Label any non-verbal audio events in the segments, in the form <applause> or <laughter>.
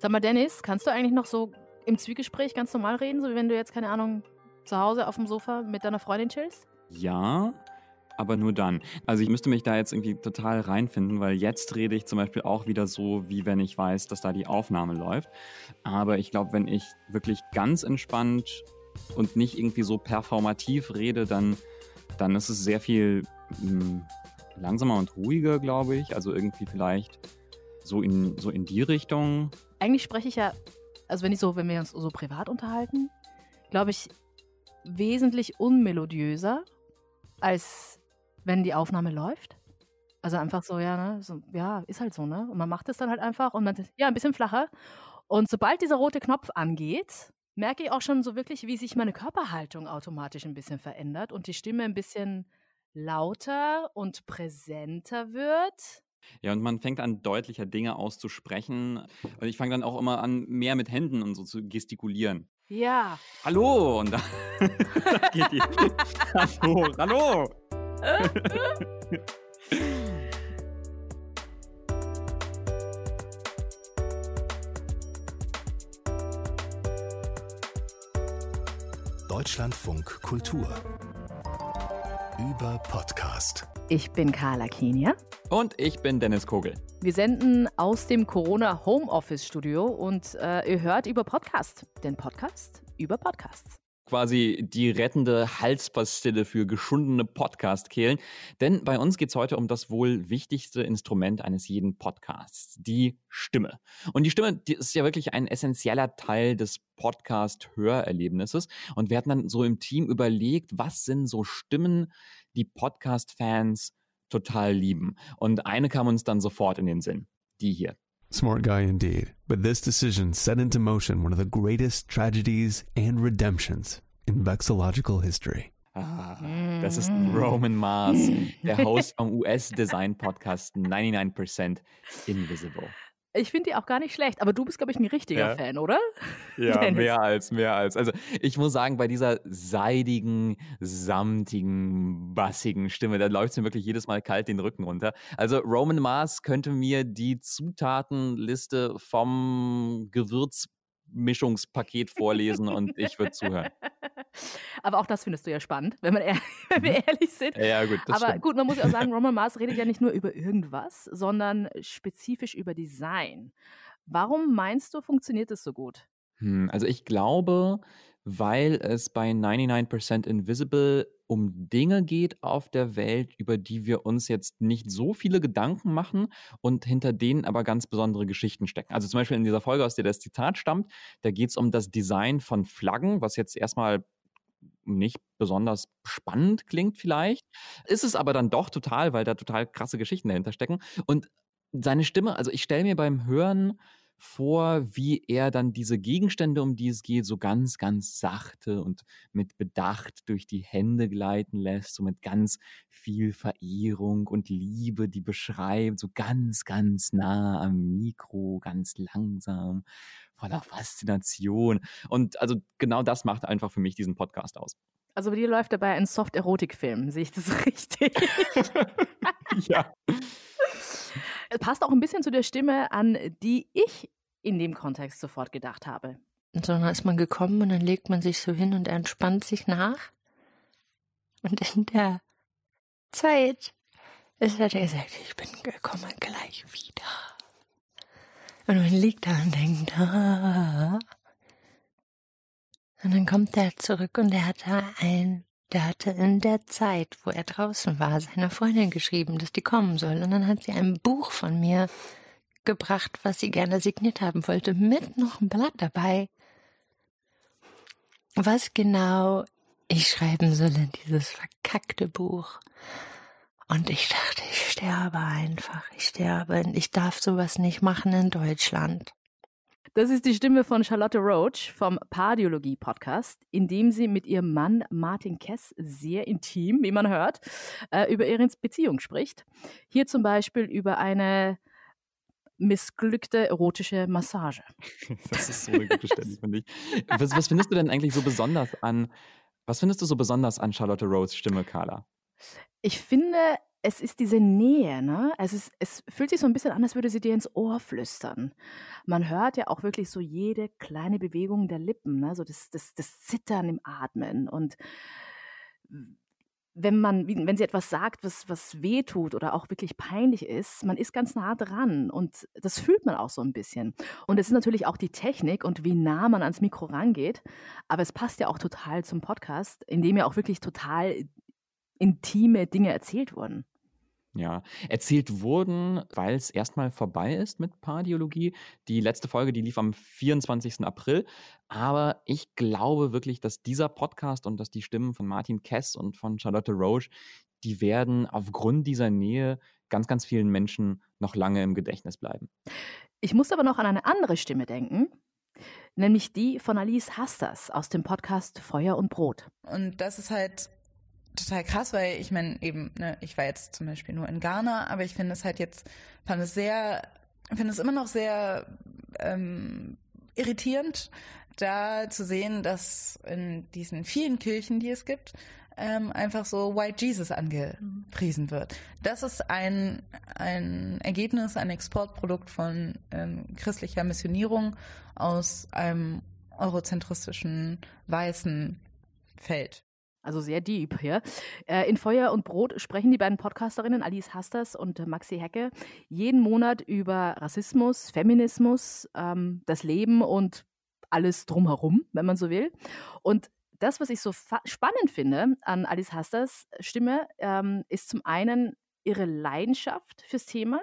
Sag mal, Dennis, kannst du eigentlich noch so im Zwiegespräch ganz normal reden, so wie wenn du jetzt, keine Ahnung, zu Hause auf dem Sofa mit deiner Freundin chillst? Ja, aber nur dann. Also ich müsste mich da jetzt irgendwie total reinfinden, weil jetzt rede ich zum Beispiel auch wieder so, wie wenn ich weiß, dass da die Aufnahme läuft. Aber ich glaube, wenn ich wirklich ganz entspannt und nicht irgendwie so performativ rede, dann, dann ist es sehr viel mh, hm, langsamer und ruhiger, glaube ich. Also irgendwie vielleicht so in, so in die Richtung. Eigentlich spreche ich ja, also wenn ich so, wenn wir uns so privat unterhalten, glaube ich, wesentlich unmelodiöser, als wenn die Aufnahme läuft. Also einfach so, ja, ne, so, ja, ist halt so, ne? Und man macht es dann halt einfach und man sagt, ja, ein bisschen flacher. Und sobald dieser rote Knopf angeht, merke ich auch schon so wirklich, wie sich meine Körperhaltung automatisch ein bisschen verändert und die Stimme ein bisschen lauter und präsenter wird. Ja, und man fängt an, deutlicher Dinge auszusprechen. Und ich fange dann auch immer an, mehr mit Händen und so zu gestikulieren. Ja. Hallo! Und dann <laughs> geht die. hallo, hallo! Deutschlandfunk Kultur über Podcast. Ich bin Carla Kenia. Und ich bin Dennis Kogel. Wir senden aus dem Corona Homeoffice Studio und äh, ihr hört über Podcast. Den Podcast über Podcasts quasi die rettende Halspastille für geschundene Podcast-Kehlen. Denn bei uns geht es heute um das wohl wichtigste Instrument eines jeden Podcasts, die Stimme. Und die Stimme, die ist ja wirklich ein essentieller Teil des Podcast-Hörerlebnisses. Und wir hatten dann so im Team überlegt, was sind so Stimmen, die Podcast-Fans total lieben. Und eine kam uns dann sofort in den Sinn. Die hier. Smart guy indeed. But this decision set into motion one of the greatest tragedies and redemptions in vexillological history. Ah, das ist Roman Mars, der <laughs> Host vom US-Design-Podcast 99% Invisible. Ich finde die auch gar nicht schlecht, aber du bist, glaube ich, ein richtiger ja. Fan, oder? <laughs> Ja, mehr als, mehr als. Also ich muss sagen, bei dieser seidigen, samtigen, bassigen Stimme, da läuft es mir wirklich jedes Mal kalt den Rücken runter. Also Roman Mars könnte mir die Zutatenliste vom Gewürz Mischungspaket vorlesen und ich würde zuhören. <laughs> Aber auch das findest du ja spannend, wenn, man ehr <laughs> wenn wir mhm. ehrlich sind. Ja, gut. Aber stimmt. gut, man muss ja auch sagen, <laughs> Roman Mars redet ja nicht nur über irgendwas, sondern spezifisch über Design. Warum meinst du, funktioniert es so gut? Hm, also ich glaube, weil es bei 99% Invisible um Dinge geht auf der Welt, über die wir uns jetzt nicht so viele Gedanken machen und hinter denen aber ganz besondere Geschichten stecken. Also zum Beispiel in dieser Folge, aus der das Zitat stammt, da geht es um das Design von Flaggen, was jetzt erstmal nicht besonders spannend klingt vielleicht. Ist es aber dann doch total, weil da total krasse Geschichten dahinter stecken. Und seine Stimme, also ich stelle mir beim Hören vor, wie er dann diese Gegenstände, um die es geht, so ganz, ganz sachte und mit Bedacht durch die Hände gleiten lässt, so mit ganz viel Verehrung und Liebe, die beschreibt, so ganz, ganz nah am Mikro, ganz langsam, voller Faszination. Und also genau das macht einfach für mich diesen Podcast aus. Also bei dir läuft dabei ein Soft-Erotik-Film, sehe ich das <laughs> richtig? <laughs> ja. <laughs> Es passt auch ein bisschen zu der Stimme, an die ich in dem Kontext sofort gedacht habe. Und so, dann ist man gekommen und dann legt man sich so hin und entspannt sich nach. Und in der Zeit ist er gesagt, ich bin gekommen gleich wieder. Und man liegt da und denkt, ah. Und dann kommt er zurück und er hatte ein der hatte in der Zeit, wo er draußen war, seiner Freundin geschrieben, dass die kommen soll. Und dann hat sie ein Buch von mir gebracht, was sie gerne signiert haben wollte, mit noch ein Blatt dabei. Was genau ich schreiben soll in dieses verkackte Buch. Und ich dachte, ich sterbe einfach. Ich sterbe. Ich darf sowas nicht machen in Deutschland. Das ist die Stimme von Charlotte Roach vom Pardiologie-Podcast, in dem sie mit ihrem Mann Martin Kess sehr intim, wie man hört, äh, über ihre Beziehung spricht. Hier zum Beispiel über eine missglückte erotische Massage. <laughs> Das ist so eine gute Stelle, finde ich. Was, was findest du denn eigentlich so besonders an, was findest du so besonders an Charlotte Roachs Stimme, Carla? Ich finde, es ist diese Nähe, ne? Es, ist, es fühlt sich so ein bisschen an, als würde sie dir ins Ohr flüstern. Man hört ja auch wirklich so jede kleine Bewegung der Lippen, ne? so das, das, das Zittern im Atmen. Und wenn man, wenn sie etwas sagt, was, was weh tut oder auch wirklich peinlich ist, man ist ganz nah dran und das fühlt man auch so ein bisschen. Und es ist natürlich auch die Technik und wie nah man ans Mikro rangeht, aber es passt ja auch total zum Podcast, in dem ja auch wirklich total intime Dinge erzählt wurden. Ja, erzählt wurden, weil es erstmal vorbei ist mit Pardiologie. Die letzte Folge, die lief am 24. April. Aber ich glaube wirklich, dass dieser Podcast und dass die Stimmen von Martin Kess und von Charlotte Roche, die werden aufgrund dieser Nähe ganz, ganz vielen Menschen noch lange im Gedächtnis bleiben. Ich muss aber noch an eine andere Stimme denken, nämlich die von Alice Hasters aus dem Podcast Feuer und Brot. Und das ist halt total krass, weil ich meine, eben, ne, ich war jetzt zum Beispiel nur in Ghana, aber ich finde es halt jetzt, fand es sehr, finde es immer noch sehr ähm, irritierend, da zu sehen, dass in diesen vielen Kirchen, die es gibt, ähm, einfach so White Jesus angepriesen wird. Das ist ein, ein Ergebnis, ein Exportprodukt von ähm, christlicher Missionierung aus einem eurozentristischen weißen Feld. Also sehr deep hier. Äh, in Feuer und Brot sprechen die beiden Podcasterinnen Alice Hasters und Maxi Hecke jeden Monat über Rassismus, Feminismus, ähm, das Leben und alles drumherum, wenn man so will. Und das, was ich so spannend finde an Alice Hasters Stimme, ähm, ist zum einen ihre Leidenschaft fürs Thema.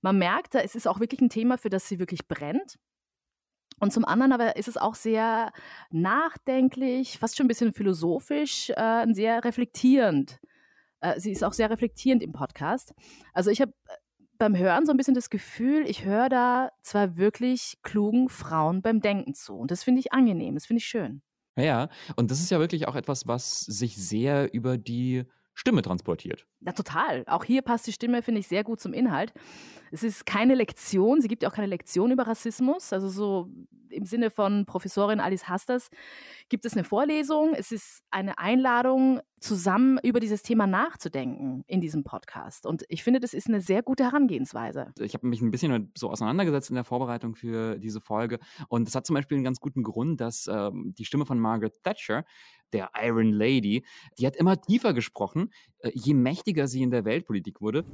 Man merkt, es ist auch wirklich ein Thema, für das sie wirklich brennt. Und zum anderen aber ist es auch sehr nachdenklich, fast schon ein bisschen philosophisch, äh, sehr reflektierend. Äh, sie ist auch sehr reflektierend im Podcast. Also ich habe äh, beim Hören so ein bisschen das Gefühl, ich höre da zwar wirklich klugen Frauen beim Denken zu. Und das finde ich angenehm, das finde ich schön. Ja, und das ist ja wirklich auch etwas, was sich sehr über die Stimme transportiert. Ja, total. Auch hier passt die Stimme, finde ich, sehr gut zum Inhalt. Es ist keine Lektion, sie gibt ja auch keine Lektion über Rassismus. Also so im Sinne von Professorin Alice Hasters gibt es eine Vorlesung. Es ist eine Einladung, zusammen über dieses Thema nachzudenken in diesem Podcast. Und ich finde, das ist eine sehr gute Herangehensweise. Ich habe mich ein bisschen so auseinandergesetzt in der Vorbereitung für diese Folge. Und es hat zum Beispiel einen ganz guten Grund, dass ähm, die Stimme von Margaret Thatcher, der Iron Lady, die hat immer tiefer gesprochen, äh, je mächtiger sie in der Weltpolitik wurde.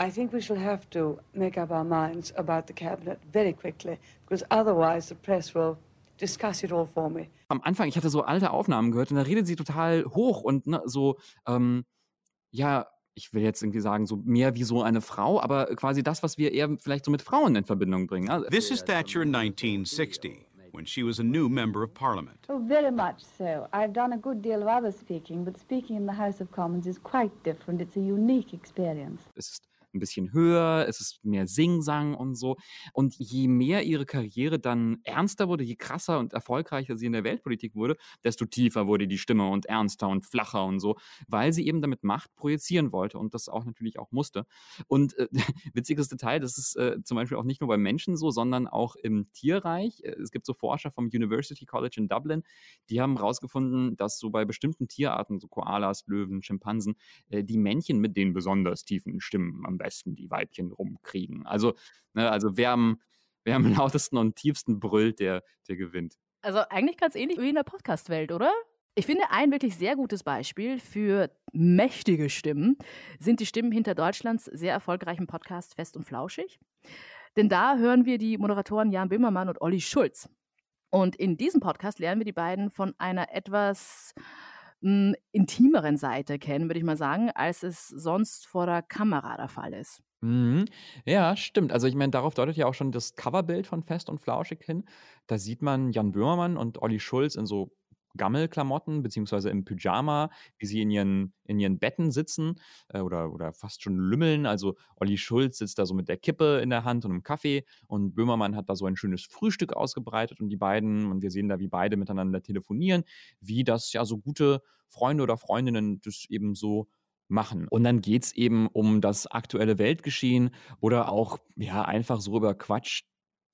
I think we shall have to make up our minds about the cabinet very quickly, because otherwise the press will discuss it all for me. Am Anfang, ich hatte so alte Aufnahmen gehört und da redet sie total hoch und ne, so, ähm, ja, ich will jetzt irgendwie sagen, so mehr wie so eine Frau, aber quasi das, was wir eher vielleicht so mit Frauen in Verbindung bringen. Also, This is Thatcher in 1960. when she was a new member of parliament. Oh, very much so. I've done a good deal of other speaking, but speaking in the House of Commons is quite different. It's a unique experience. Es ist ein bisschen höher, es ist mehr Singsang und so. Und je mehr ihre Karriere dann ernster wurde, je krasser und erfolgreicher sie in der Weltpolitik wurde, desto tiefer wurde die Stimme und ernster und flacher und so, weil sie eben damit Macht projizieren wollte und das auch natürlich auch musste. Und äh, <laughs> witziges Detail, das ist äh, zum Beispiel auch nicht nur bei Menschen so, sondern auch im Tierreich. Äh, es gibt so Forscher vom University College in Dublin, die haben herausgefunden, dass so bei bestimmten Tierarten, so Koalas, Löwen, Schimpansen, äh, die Männchen mit den besonders tiefen Stimmen am besten die Weibchen rumkriegen. Also, ne, also wer am, wer am <laughs> lautesten und tiefsten brüllt, der, der gewinnt. Also eigentlich ganz ähnlich wie in der Podcast-Welt, oder? Ich finde, ein wirklich sehr gutes Beispiel für mächtige Stimmen sind die Stimmen hinter Deutschlands sehr erfolgreichen Podcast Fest und Flauschig. Denn da hören wir die Moderatoren Jan Böhmermann und Olli Schulz. Und in diesem Podcast lernen wir die beiden von einer etwas hm, intimeren Seite kennen, würde ich mal sagen, als es sonst vor der Kamera der Fall ist. Mhm. Ja, stimmt. Also ich meine, darauf deutet ja auch schon das Coverbild von Fest und Flauschig hin. Da sieht man Jan Böhmermann und Olli Schulz in so Gammelklamotten beziehungsweise im Pyjama, wie sie in ihren, in ihren Betten sitzen äh, oder, oder fast schon lümmeln. Also Olli Schulz sitzt da so mit der Kippe in der Hand und einem Kaffee und Böhmermann hat da so ein schönes Frühstück ausgebreitet und die beiden, und wir sehen da, wie beide miteinander telefonieren, wie das ja so gute Freunde oder Freundinnen das eben so machen. Und dann geht es eben um das aktuelle Weltgeschehen oder auch ja einfach so über Quatsch,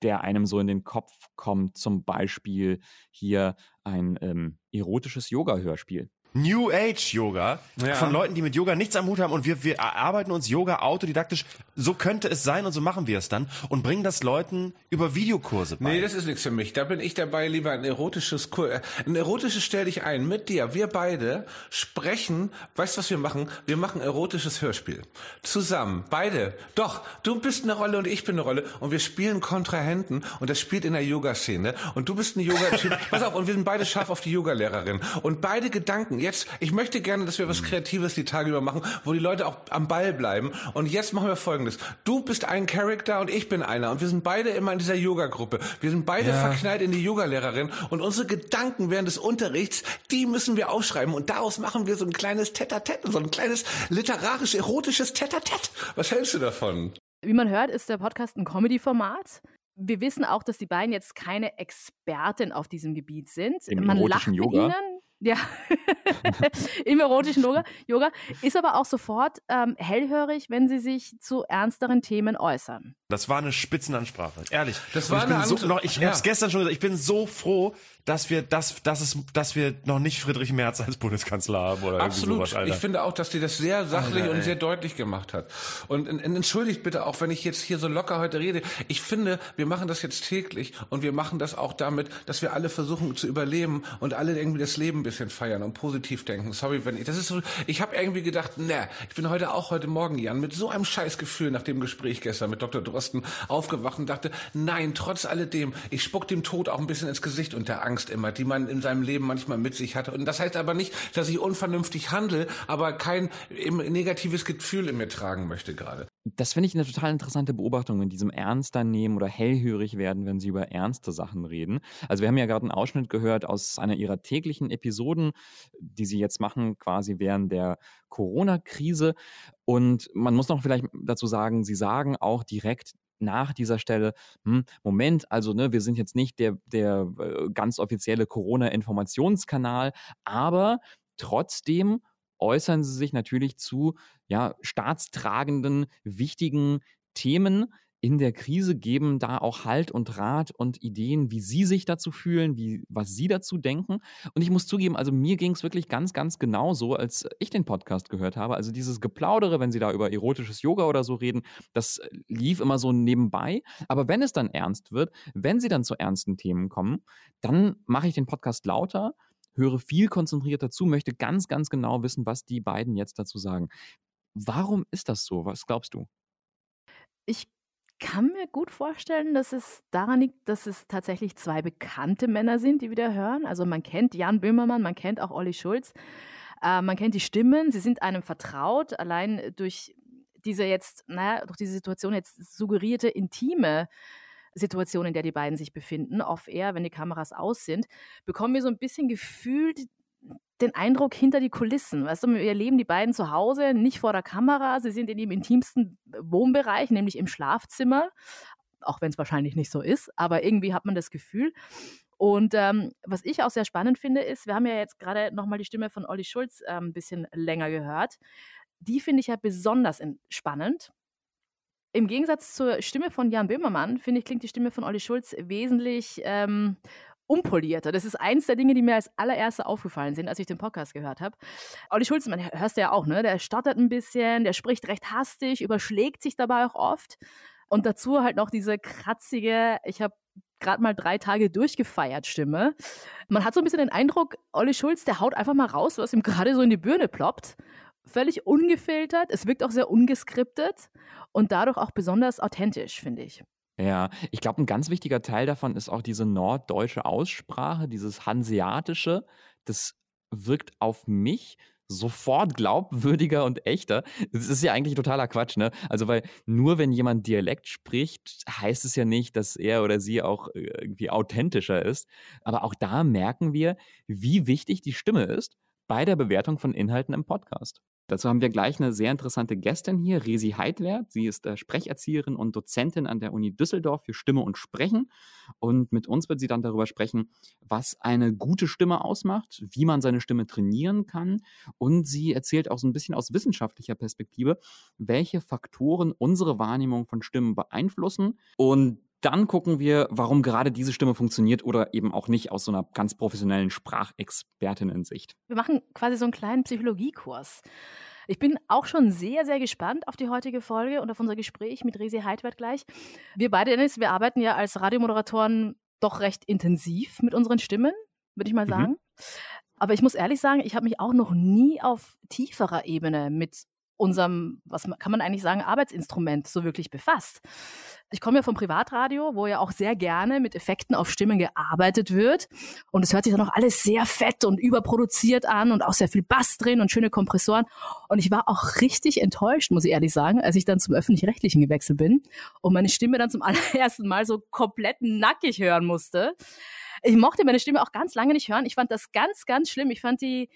der einem so in den Kopf kommt. Zum Beispiel hier ein ähm, erotisches Yoga-Hörspiel. New Age Yoga Ja. von Leuten, die mit Yoga nichts am Hut haben und wir, wir erarbeiten uns Yoga autodidaktisch. So könnte es sein und so machen wir es dann und bringen das Leuten über Videokurse bei. Nee, das ist nichts für mich. Da bin ich dabei, lieber ein erotisches Kur äh, Ein erotisches stell dich ein mit dir. Wir beide sprechen, weißt du, was wir machen? Wir machen erotisches Hörspiel. Zusammen. Beide. Doch, du bist eine Rolle und ich bin eine Rolle und wir spielen Kontrahenten und das spielt in der Yoga-Szene und du bist ein Yoga-Typ. <laughs> Pass auf, und wir sind beide scharf auf die Yoga-Lehrerin. Und beide Gedanken, jetzt, ich möchte gerne, dass wir was Kreatives die Tage über machen, wo die Leute auch am Ball bleiben. Und jetzt machen wir folgendes. Du bist ein Charakter und ich bin einer. Und wir sind beide immer in dieser Yoga-Gruppe. Wir sind beide Ja. verknallt in die Yoga-Lehrerin. Und unsere Gedanken während des Unterrichts, die müssen wir aufschreiben. Und daraus machen wir so ein kleines Tete-a-Tete, so ein kleines literarisch-erotisches Tete-a-Tete. Was hältst du davon? Wie man hört, ist der Podcast ein Comedy-Format. Wir wissen auch, dass die beiden jetzt keine Experten auf diesem Gebiet sind. Im man erotischen lacht mit Yoga? ihnen. Ja, <laughs> im erotischen Yoga, Yoga. Ist aber auch sofort ähm, hellhörig, wenn sie sich zu ernsteren Themen äußern. Das war eine Spitzenansprache, ehrlich. Das Und war ich bin eine so, andere- noch, ich ja. hab's gestern schon gesagt, ich bin so froh, dass wir das, dass es, dass wir noch nicht Friedrich Merz als Bundeskanzler haben oder Absolut. sowas, Alter. ich finde auch, dass die das sehr sachlich Alter, und sehr deutlich gemacht hat. Und en- entschuldigt bitte auch, wenn ich jetzt hier so locker heute rede. Ich finde, wir machen das jetzt täglich und wir machen das auch damit, dass wir alle versuchen zu überleben und alle irgendwie das Leben ein bisschen feiern und positiv denken. Sorry, wenn ich, das ist so, ich habe irgendwie gedacht, ne, ich bin heute auch heute Morgen, Jan, mit so einem Scheißgefühl nach dem Gespräch gestern mit Dr. Drosten aufgewacht und dachte, nein, trotz alledem, ich spuck dem Tod auch ein bisschen ins Gesicht und der Angst immer, die man in seinem Leben manchmal mit sich hatte. Und das heißt aber nicht, dass ich unvernünftig handle, aber kein negatives Gefühl in mir tragen möchte gerade. Das finde ich eine total interessante Beobachtung, in diesem ernster nehmen oder hellhörig werden, wenn sie über ernste Sachen reden. Also wir haben ja gerade einen Ausschnitt gehört aus einer ihrer täglichen Episoden, die sie jetzt machen, quasi während der Corona-Krise. Und man muss noch vielleicht dazu sagen, sie sagen auch direkt nach dieser Stelle, hm, Moment, also ne, wir sind jetzt nicht der, der äh, ganz offizielle Corona-Informationskanal, aber trotzdem äußern sie sich natürlich zu ja, staatstragenden, wichtigen Themen in der Krise, geben da auch Halt und Rat und Ideen, wie sie sich dazu fühlen, wie, was sie dazu denken. Und ich muss zugeben, also mir ging es wirklich ganz, ganz genau so, als ich den Podcast gehört habe. Also dieses Geplaudere, wenn sie da über erotisches Yoga oder so reden, das lief immer so nebenbei. Aber wenn es dann ernst wird, wenn sie dann zu ernsten Themen kommen, dann mache ich den Podcast lauter, höre viel konzentrierter zu, möchte ganz, ganz genau wissen, was die beiden jetzt dazu sagen. Warum ist das so? Was glaubst du? Ich kann mir gut vorstellen, dass es daran liegt, dass es tatsächlich zwei bekannte Männer sind, die wir da hören. Also man kennt Jan Böhmermann, man kennt auch Olli Schulz, äh, man kennt die Stimmen, sie sind einem vertraut, allein durch diese jetzt, naja, durch diese Situation jetzt suggerierte intime Situation, in der die beiden sich befinden, off-air, wenn die Kameras aus sind, bekommen wir so ein bisschen gefühlt den Eindruck hinter die Kulissen. Weißt du, wir erleben die beiden zu Hause, nicht vor der Kamera, sie sind in ihrem intimsten Wohnbereich, nämlich im Schlafzimmer, auch wenn es wahrscheinlich nicht so ist, aber irgendwie hat man das Gefühl. Und ähm, was ich auch sehr spannend finde, ist, wir haben ja jetzt gerade nochmal die Stimme von Olli Schulz äh, ein bisschen länger gehört. Die finde ich ja besonders spannend. Im Gegensatz zur Stimme von Jan Böhmermann, finde ich, klingt die Stimme von Olli Schulz wesentlich ähm, unpolierter. Das ist eins der Dinge, die mir als allererste aufgefallen sind, als ich den Podcast gehört habe. Olli Schulz, man hörst du ja auch, ne? Der stottert ein bisschen, der spricht recht hastig, überschlägt sich dabei auch oft. Und dazu halt noch diese kratzige, ich habe gerade mal drei Tage durchgefeiert Stimme. Man hat so ein bisschen den Eindruck, Olli Schulz, der haut einfach mal raus, was ihm gerade so in die Birne ploppt. Völlig ungefiltert, es wirkt auch sehr ungeskriptet und dadurch auch besonders authentisch, finde ich. Ja, ich glaube, ein ganz wichtiger Teil davon ist auch diese norddeutsche Aussprache, dieses Hanseatische. Das wirkt auf mich sofort glaubwürdiger und echter. Das ist ja eigentlich totaler Quatsch, ne? Also, weil nur wenn jemand Dialekt spricht, heißt es ja nicht, dass er oder sie auch äh, irgendwie authentischer ist. Aber auch da merken wir, wie wichtig die Stimme ist bei der Bewertung von Inhalten im Podcast. Dazu haben wir gleich eine sehr interessante Gästin hier, Resi Heidwert. Sie ist äh, Sprecherzieherin und Dozentin an der Uni Düsseldorf für Stimme und Sprechen. Und mit uns wird sie dann darüber sprechen, was eine gute Stimme ausmacht, wie man seine Stimme trainieren kann. Und sie erzählt auch so ein bisschen aus wissenschaftlicher Perspektive, welche Faktoren unsere Wahrnehmung von Stimmen beeinflussen. Und dann gucken wir, warum gerade diese Stimme funktioniert oder eben auch nicht aus so einer ganz professionellen Sprachexpertinnen-Sicht. Wir machen quasi so einen kleinen Psychologiekurs. Ich bin auch schon sehr, sehr gespannt auf die heutige Folge und auf unser Gespräch mit Resi Heidwert gleich. Wir beide, Dennis, wir arbeiten ja als Radiomoderatoren doch recht intensiv mit unseren Stimmen, würde ich mal Mhm. sagen. Aber ich muss ehrlich sagen, ich habe mich auch noch nie auf tieferer Ebene mit unserem, was kann man eigentlich sagen, Arbeitsinstrument so wirklich befasst. Ich komme ja vom Privatradio, wo ja auch sehr gerne mit Effekten auf Stimmen gearbeitet wird. Und es hört sich dann auch alles sehr fett und überproduziert an und auch sehr viel Bass drin und schöne Kompressoren. Und ich war auch richtig enttäuscht, muss ich ehrlich sagen, als ich dann zum Öffentlich-Rechtlichen gewechselt bin und meine Stimme dann zum <laughs> allerersten Mal so komplett nackig hören musste. Ich mochte meine Stimme auch ganz lange nicht hören. Ich fand das ganz, ganz schlimm. Ich fand die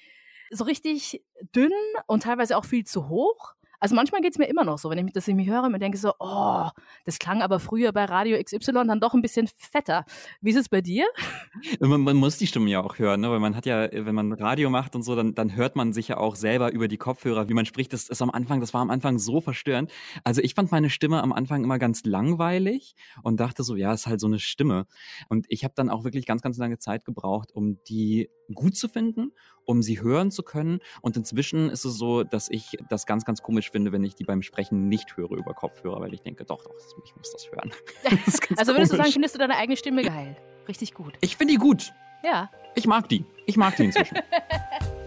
so richtig dünn und teilweise auch viel zu hoch. Also manchmal geht es mir immer noch so, wenn ich das in mich höre und mir denke so, oh, das klang aber früher bei Radio XY dann doch ein bisschen fetter. Wie ist es bei dir? Man, man muss die Stimme ja auch hören, ne? weil man hat ja, wenn man Radio macht und so, dann, dann hört man sich ja auch selber über die Kopfhörer, wie man spricht. Das ist am Anfang, das war am Anfang so verstörend. Also ich fand meine Stimme am Anfang immer ganz langweilig und dachte so, ja, ist halt so eine Stimme. Und ich habe dann auch wirklich ganz, ganz lange Zeit gebraucht, um die gut zu finden, um sie hören zu können. Und inzwischen ist es so, dass ich das ganz, ganz komisch finde, wenn ich die beim Sprechen nicht höre über Kopfhörer, weil ich denke, doch, doch, ich muss das hören. <laughs> Das Also würdest du sagen, komisch. findest du deine eigene Stimme geil? Richtig gut. Ich finde die gut. Ja. Ich mag die. Ich mag die inzwischen. <laughs>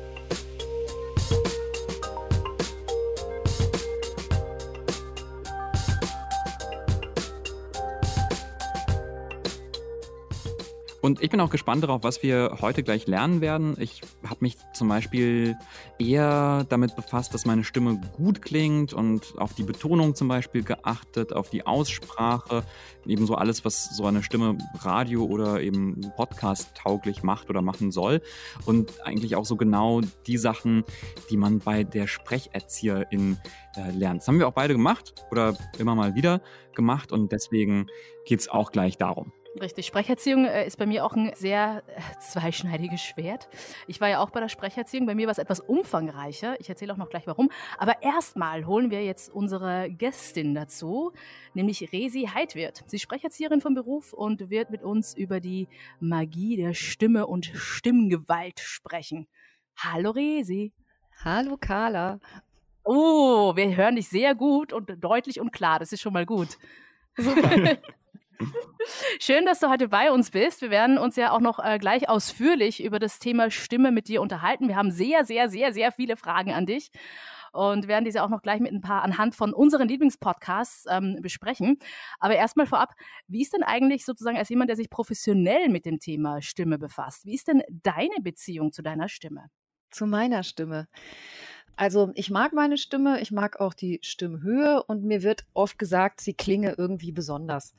Und ich bin auch gespannt darauf, was wir heute gleich lernen werden. Ich habe mich zum Beispiel eher damit befasst, dass meine Stimme gut klingt und auf die Betonung zum Beispiel geachtet, auf die Aussprache, ebenso alles, was so eine Stimme Radio oder eben Podcast tauglich macht oder machen soll. Und eigentlich auch so genau die Sachen, die man bei der Sprecherzieherin äh, lernt. Das haben wir auch beide gemacht oder immer mal wieder gemacht und deswegen geht es auch gleich darum. Richtig. Sprecherziehung äh, ist bei mir auch ein sehr äh, zweischneidiges Schwert. Ich war ja auch bei der Sprecherziehung. Bei mir war es etwas umfangreicher. Ich erzähle auch noch gleich warum. Aber erstmal holen wir jetzt unsere Gästin dazu, nämlich Resi Heidwirt. Sie ist Sprecherzieherin vom Beruf und wird mit uns über die Magie der Stimme und Stimmgewalt sprechen. Hallo Resi. Hallo Carla. Oh, wir hören dich sehr gut und deutlich und klar. Das ist schon mal gut. Super. <laughs> Schön, dass du heute bei uns bist. Wir werden uns ja auch noch äh, gleich ausführlich über das Thema Stimme mit dir unterhalten. Wir haben sehr, sehr, sehr, sehr viele Fragen an dich und werden diese auch noch gleich mit ein paar anhand von unseren Lieblingspodcasts ähm, besprechen. Aber erstmal vorab, wie ist denn eigentlich sozusagen als jemand, der sich professionell mit dem Thema Stimme befasst, wie ist denn deine Beziehung zu deiner Stimme? Zu meiner Stimme. Also ich mag meine Stimme, ich mag auch die Stimmhöhe und mir wird oft gesagt, sie klinge irgendwie besonders.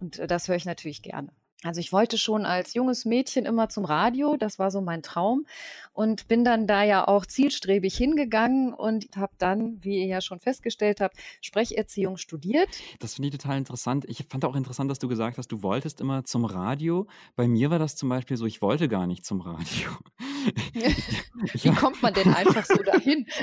Und äh, das höre ich natürlich gerne. Also ich wollte schon als junges Mädchen immer zum Radio, das war so mein Traum und bin dann da ja auch zielstrebig hingegangen und habe dann, wie ihr ja schon festgestellt habt, Sprecherziehung studiert. Das finde ich total interessant. Ich fand auch interessant, dass du gesagt hast, du wolltest immer zum Radio. Bei mir war das zum Beispiel so, ich wollte gar nicht zum Radio. <laughs> Wie kommt man denn einfach so dahin? <laughs>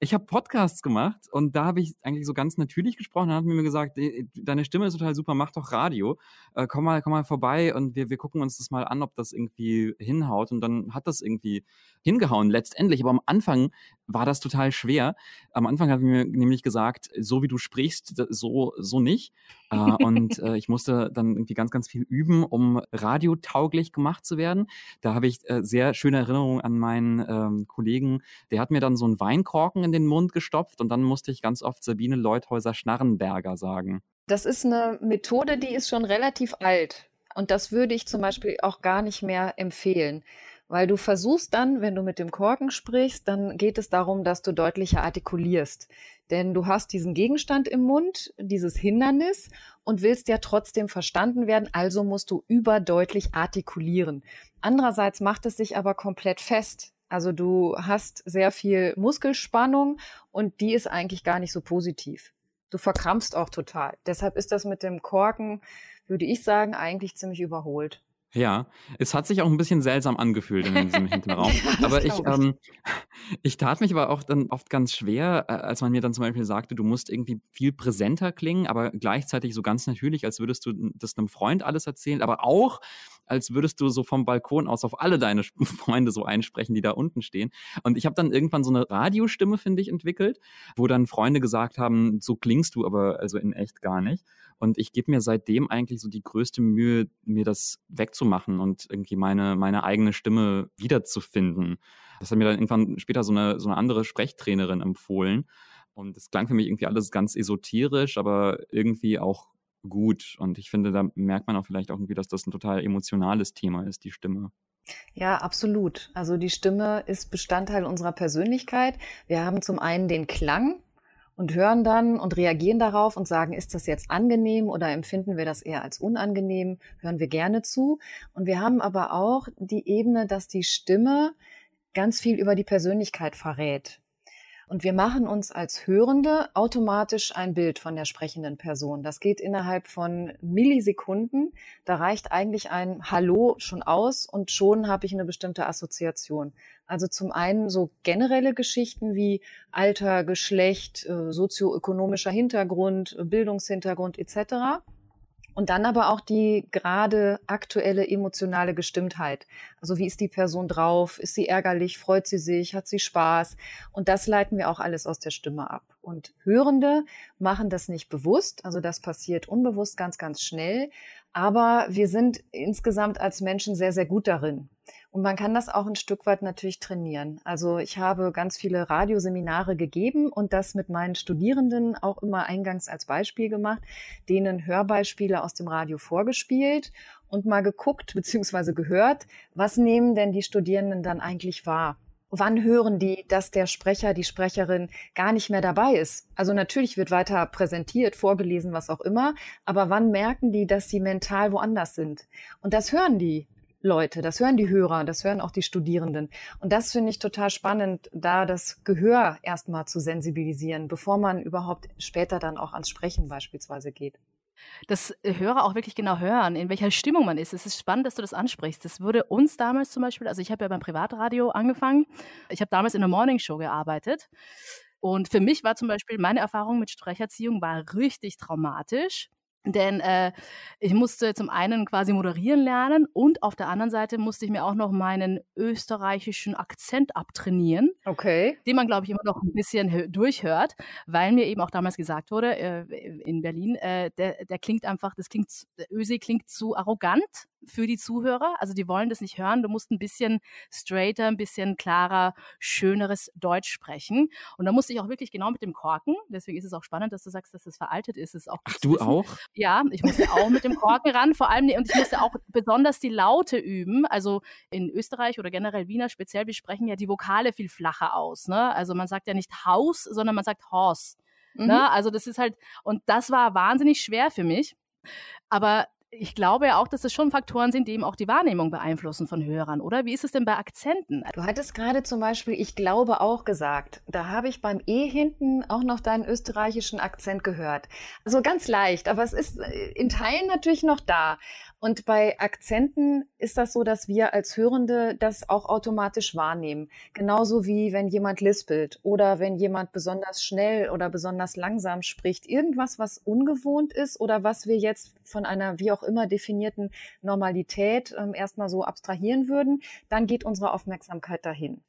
Ich habe Podcasts gemacht und da habe ich eigentlich so ganz natürlich gesprochen. Dann hat mir gesagt, "Eh, deine Stimme ist total super, mach doch Radio. Äh, komm mal, komm mal vorbei und wir, wir gucken uns das mal an, ob das irgendwie hinhaut. Und dann hat das irgendwie hingehauen letztendlich. Aber am Anfang war das total schwer. Am Anfang hat mir nämlich gesagt, so wie du sprichst, so, so nicht. Äh, und <laughs> äh, ich musste dann irgendwie ganz, ganz viel üben, um radiotauglich gemacht zu werden. Da habe ich äh, sehr schöne Erinnerungen an meinen ähm, Kollegen. Der hat mir dann so einen Weinkorken in den Mund gestopft und dann musste ich ganz oft Sabine Leuthäuser-Schnarrenberger sagen. Das ist eine Methode, die ist schon relativ alt. Und das würde ich zum Beispiel auch gar nicht mehr empfehlen. Weil du versuchst dann, wenn du mit dem Korken sprichst, dann geht es darum, dass du deutlicher artikulierst. Denn du hast diesen Gegenstand im Mund, dieses Hindernis und willst ja trotzdem verstanden werden, also musst du überdeutlich artikulieren. Andererseits macht es sich aber komplett fest. Also du hast sehr viel Muskelspannung und die ist eigentlich gar nicht so positiv. Du verkrampfst auch total. Deshalb ist das mit dem Korken, würde ich sagen, eigentlich ziemlich überholt. Ja, es hat sich auch ein bisschen seltsam angefühlt in diesem <laughs> Hinterraum. Aber ich, glaube ich. ähm, ich tat mich aber auch dann oft ganz schwer, äh, als man mir dann zum Beispiel sagte, du musst irgendwie viel präsenter klingen, aber gleichzeitig so ganz natürlich, als würdest du das einem Freund alles erzählen, aber auch, als würdest du so vom Balkon aus auf alle deine <laughs> Freunde so einsprechen, die da unten stehen. Und ich habe dann irgendwann so eine Radiostimme, finde ich, entwickelt, wo dann Freunde gesagt haben, so klingst du aber also in echt gar nicht. Und ich gebe mir seitdem eigentlich so die größte Mühe, mir das wegzumachen und irgendwie meine, meine eigene Stimme wiederzufinden. Das hat mir dann irgendwann später so eine, so eine andere Sprechtrainerin empfohlen. Und es klang für mich irgendwie alles ganz esoterisch, aber irgendwie auch gut. Und ich finde, da merkt man auch vielleicht auch irgendwie, dass das ein total emotionales Thema ist, die Stimme. Ja, absolut. Also die Stimme ist Bestandteil unserer Persönlichkeit. Wir haben zum einen den Klang, und hören dann und reagieren darauf und sagen, ist das jetzt angenehm oder empfinden wir das eher als unangenehm, hören wir gerne zu. Und wir haben aber auch die Ebene, dass die Stimme ganz viel über die Persönlichkeit verrät. Und wir machen uns als Hörende automatisch ein Bild von der sprechenden Person. Das geht innerhalb von Millisekunden. Da reicht eigentlich ein Hallo schon aus und schon habe ich eine bestimmte Assoziation. Also zum einen so generelle Geschichten wie Alter, Geschlecht, äh, sozioökonomischer Hintergrund, Bildungshintergrund etc. Und dann aber auch die gerade aktuelle emotionale Gestimmtheit. Also wie ist die Person drauf? Ist sie ärgerlich? Freut sie sich? Hat sie Spaß? Und das leiten wir auch alles aus der Stimme ab. Und Hörende machen das nicht bewusst. Also das passiert unbewusst ganz, ganz schnell. Aber wir sind insgesamt als Menschen sehr, sehr gut darin. Und man kann das auch ein Stück weit natürlich trainieren. Also ich habe ganz viele Radioseminare gegeben und das mit meinen Studierenden auch immer eingangs als Beispiel gemacht, denen Hörbeispiele aus dem Radio vorgespielt und mal geguckt bzw. gehört, was nehmen denn die Studierenden dann eigentlich wahr? Wann hören die, dass der Sprecher, die Sprecherin gar nicht mehr dabei ist? Also natürlich wird weiter präsentiert, vorgelesen, was auch immer, aber wann merken die, dass sie mental woanders sind? Und das hören die Leute, das hören die Hörer, das hören auch die Studierenden. Und das finde ich total spannend, da das Gehör erstmal zu sensibilisieren, bevor man überhaupt später dann auch ans Sprechen beispielsweise geht. Das Hörer auch wirklich genau hören, in welcher Stimmung man ist. Es ist spannend, dass du das ansprichst. Das würde uns damals zum Beispiel, also ich habe ja beim Privatradio angefangen. Ich habe damals in der Morningshow gearbeitet. Und für mich war zum Beispiel meine Erfahrung mit Sprecherziehung war richtig traumatisch denn äh, ich musste zum einen quasi moderieren lernen und auf der anderen Seite musste ich mir auch noch meinen österreichischen Akzent abtrainieren. Okay. Den man, glaube ich, immer noch ein bisschen durchhört, weil mir eben auch damals gesagt wurde, äh, in Berlin, äh, der, der klingt einfach, das klingt, Ösi klingt zu arrogant für die Zuhörer. Also die wollen das nicht hören. Du musst ein bisschen straighter, ein bisschen klarer, schöneres Deutsch sprechen. Und da musste ich auch wirklich genau mit dem Korken. Deswegen ist es auch spannend, dass du sagst, dass es das veraltet ist. ist auch Ach, du wissen. auch? Ja, ich musste auch mit dem Korken ran. Vor allem, und ich musste auch besonders die Laute üben. Also in Österreich oder generell Wiener speziell, wir sprechen ja die Vokale viel flacher aus. Ne? Also man sagt ja nicht Haus, sondern man sagt Horse. Ne? Mhm. Ne? Also das ist halt, und das war wahnsinnig schwer für mich. Aber ich glaube ja auch, dass es schon Faktoren sind, die eben auch die Wahrnehmung beeinflussen von Hörern, oder? Wie ist es denn bei Akzenten? Du hattest gerade zum Beispiel, ich glaube auch gesagt, da habe ich beim E hinten auch noch deinen österreichischen Akzent gehört. Also ganz leicht, aber es ist äh, in Teilen natürlich noch da. Und bei Akzenten ist das so, dass wir als Hörende das auch automatisch wahrnehmen. Genauso wie wenn jemand lispelt oder wenn jemand besonders schnell oder besonders langsam spricht. Irgendwas, was ungewohnt ist oder was wir jetzt von einer wie auch immer definierten Normalität ähm, erstmal so abstrahieren würden, dann geht unsere Aufmerksamkeit dahin.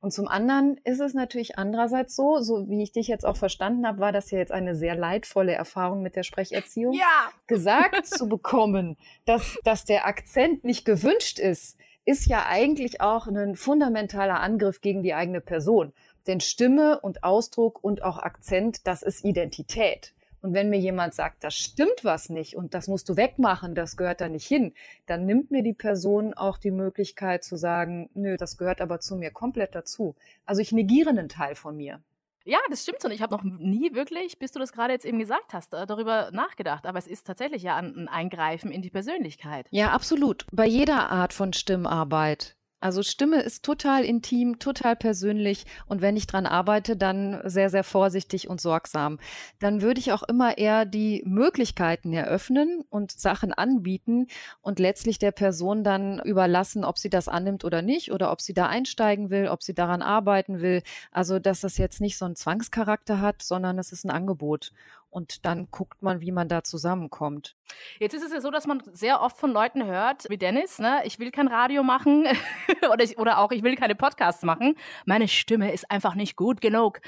Und zum anderen ist es natürlich andererseits so, so wie ich dich jetzt auch verstanden habe, war das ja jetzt eine sehr leidvolle Erfahrung mit der Sprecherziehung. Ja! Gesagt zu bekommen, dass, dass der Akzent nicht gewünscht ist, ist ja eigentlich auch ein fundamentaler Angriff gegen die eigene Person. Denn Stimme und Ausdruck und auch Akzent, das ist Identität. Und wenn mir jemand sagt, das stimmt was nicht und das musst du wegmachen, das gehört da nicht hin, dann nimmt mir die Person auch die Möglichkeit zu sagen, nö, das gehört aber zu mir komplett dazu. Also ich negiere einen Teil von mir. Ja, das stimmt so. Ich habe noch nie wirklich, bis du das gerade jetzt eben gesagt hast, äh, darüber nachgedacht. Aber es ist tatsächlich ja ein Eingreifen in die Persönlichkeit. Ja, absolut. Bei jeder Art von Stimmarbeit Also Stimme ist total intim, total persönlich und wenn ich dran arbeite, dann sehr, sehr vorsichtig und sorgsam. Dann würde ich auch immer eher die Möglichkeiten eröffnen und Sachen anbieten und letztlich der Person dann überlassen, ob sie das annimmt oder nicht oder ob sie da einsteigen will, ob sie daran arbeiten will. Also, dass das jetzt nicht so einen Zwangscharakter hat, sondern es ist ein Angebot und dann guckt man, wie man da zusammenkommt. Jetzt ist es ja so, dass man sehr oft von Leuten hört, wie Dennis, ne, ich will kein Radio machen <laughs> oder, ich, oder auch ich will keine Podcasts machen. Meine Stimme ist einfach nicht gut genug.